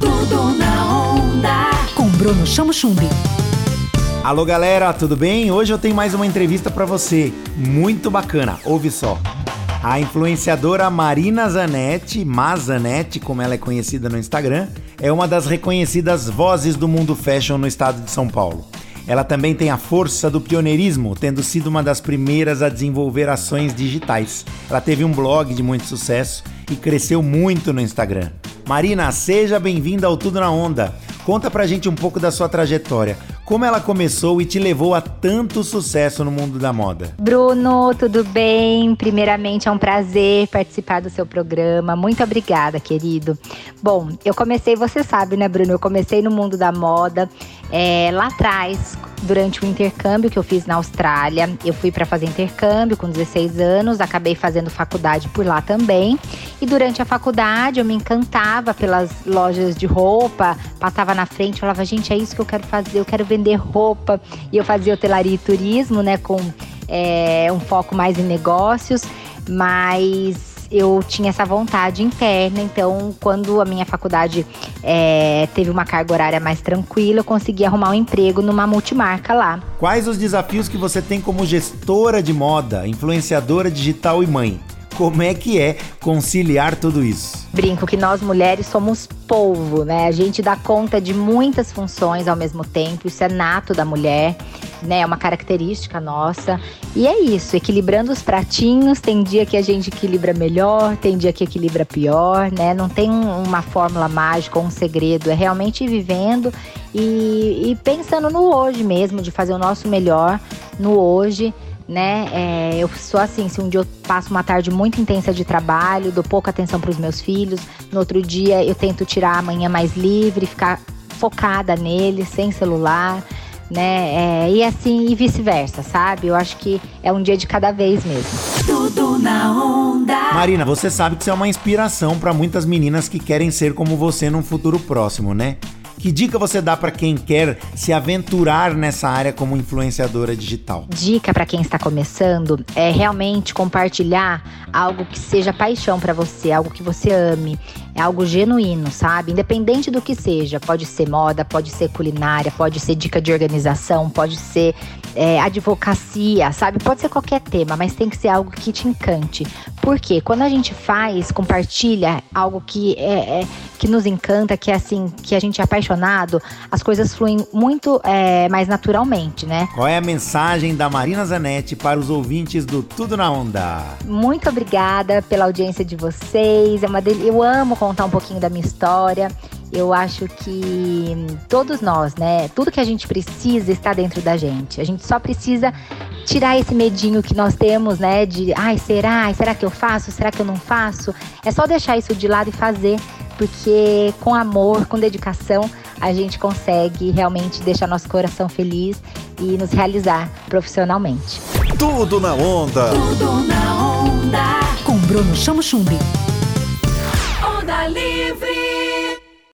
Tudo na onda. Com Bruno Chamo Chumbi. Alô galera, tudo bem? Hoje eu tenho mais uma entrevista para você, muito bacana. Ouve só. A influenciadora Marina Zanetti, Mazanetti, como ela é conhecida no Instagram, é uma das reconhecidas vozes do mundo fashion no estado de São Paulo. Ela também tem a força do pioneirismo, tendo sido uma das primeiras a desenvolver ações digitais. Ela teve um blog de muito sucesso e cresceu muito no Instagram. Marina, seja bem-vinda ao Tudo na Onda. Conta pra gente um pouco da sua trajetória. Como ela começou e te levou a tanto sucesso no mundo da moda? Bruno, tudo bem? Primeiramente é um prazer participar do seu programa. Muito obrigada, querido. Bom, eu comecei, você sabe, né, Bruno? Eu comecei no mundo da moda é, lá atrás, durante o intercâmbio que eu fiz na Austrália. Eu fui para fazer intercâmbio com 16 anos, acabei fazendo faculdade por lá também. E durante a faculdade eu me encantava pelas lojas de roupa, passava na frente, falava, gente, é isso que eu quero fazer, eu quero vender roupa. E eu fazia hotelaria e turismo, né, com é, um foco mais em negócios, mas eu tinha essa vontade interna, então quando a minha faculdade é, teve uma carga horária mais tranquila, eu consegui arrumar um emprego numa multimarca lá. Quais os desafios que você tem como gestora de moda, influenciadora digital e mãe? Como é que é conciliar tudo isso? Brinco que nós mulheres somos polvo, né? A gente dá conta de muitas funções ao mesmo tempo, isso é nato da mulher, né? É uma característica nossa. E é isso, equilibrando os pratinhos, tem dia que a gente equilibra melhor, tem dia que equilibra pior, né? Não tem uma fórmula mágica ou um segredo, é realmente vivendo e, e pensando no hoje mesmo, de fazer o nosso melhor no hoje né? É, eu sou assim, se um dia eu passo uma tarde muito intensa de trabalho, dou pouca atenção para os meus filhos, no outro dia eu tento tirar a manhã mais livre, ficar focada neles, sem celular, né? É, e assim, e vice-versa, sabe? Eu acho que é um dia de cada vez mesmo. Tudo na onda. Marina, você sabe que você é uma inspiração para muitas meninas que querem ser como você num futuro próximo, né? Que dica você dá para quem quer se aventurar nessa área como influenciadora digital? Dica para quem está começando é realmente compartilhar algo que seja paixão para você, algo que você ame, é algo genuíno, sabe? Independente do que seja, pode ser moda, pode ser culinária, pode ser dica de organização, pode ser é, advocacia, sabe? Pode ser qualquer tema, mas tem que ser algo que te encante. Porque quando a gente faz, compartilha algo que é, é que nos encanta, que é assim, que a gente é apaixonado, as coisas fluem muito é, mais naturalmente, né? Qual é a mensagem da Marina Zanetti para os ouvintes do Tudo na Onda? Muito obrigada pela audiência de vocês. É uma del... Eu amo contar um pouquinho da minha história. Eu acho que todos nós, né? Tudo que a gente precisa está dentro da gente. A gente só precisa tirar esse medinho que nós temos, né? De, ai, será? Será que eu faço? Será que eu não faço? É só deixar isso de lado e fazer porque com amor, com dedicação, a gente consegue realmente deixar nosso coração feliz e nos realizar profissionalmente. Tudo na onda. Tudo na onda. Com Bruno Chamo Chumbi. Onda Livre.